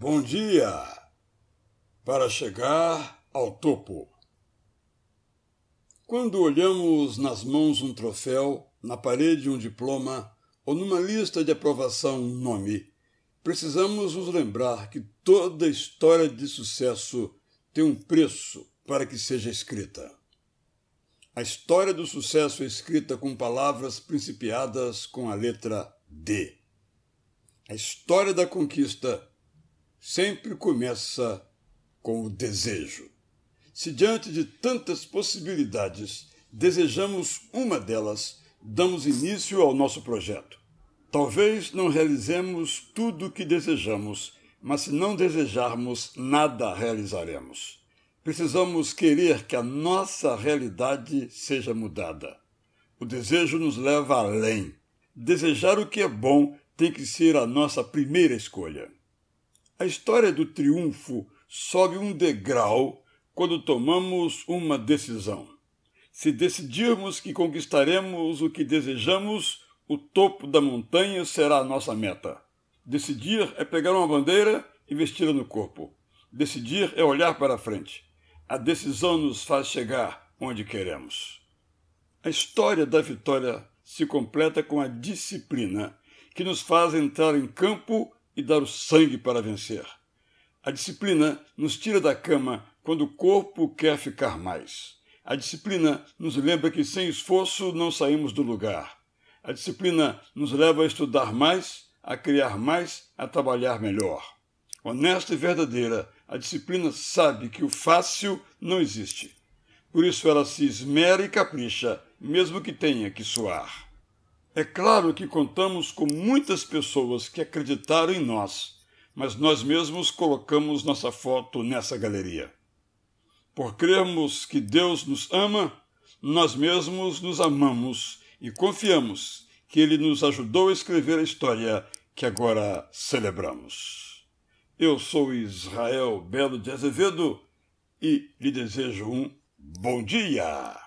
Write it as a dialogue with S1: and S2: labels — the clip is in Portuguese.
S1: Bom dia! Para chegar ao topo. Quando olhamos nas mãos um troféu, na parede um diploma ou numa lista de aprovação um nome, precisamos nos lembrar que toda história de sucesso tem um preço para que seja escrita. A história do sucesso é escrita com palavras principiadas com a letra D. A história da conquista sempre começa com o desejo. Se diante de tantas possibilidades desejamos uma delas, damos início ao nosso projeto. Talvez não realizemos tudo o que desejamos, mas se não desejarmos, nada realizaremos. Precisamos querer que a nossa realidade seja mudada. O desejo nos leva além. Desejar o que é bom tem que ser a nossa primeira escolha. A história do triunfo sobe um degrau quando tomamos uma decisão. Se decidirmos que conquistaremos o que desejamos, o topo da montanha será a nossa meta. Decidir é pegar uma bandeira e vesti-la no corpo. Decidir é olhar para frente. A decisão nos faz chegar onde queremos. A história da vitória se completa com a disciplina, que nos faz entrar em campo e dar o sangue para vencer. A disciplina nos tira da cama quando o corpo quer ficar mais. A disciplina nos lembra que sem esforço não saímos do lugar. A disciplina nos leva a estudar mais, a criar mais, a trabalhar melhor. Honesta e verdadeira, a disciplina sabe que o fácil não existe. Por isso ela se esmera e capricha, mesmo que tenha que suar. É claro que contamos com muitas pessoas que acreditaram em nós, mas nós mesmos colocamos nossa foto nessa galeria. Por crermos que Deus nos ama, nós mesmos nos amamos e confiamos que Ele nos ajudou a escrever a história que agora celebramos. Eu sou Israel Belo de Azevedo e lhe desejo um bom dia!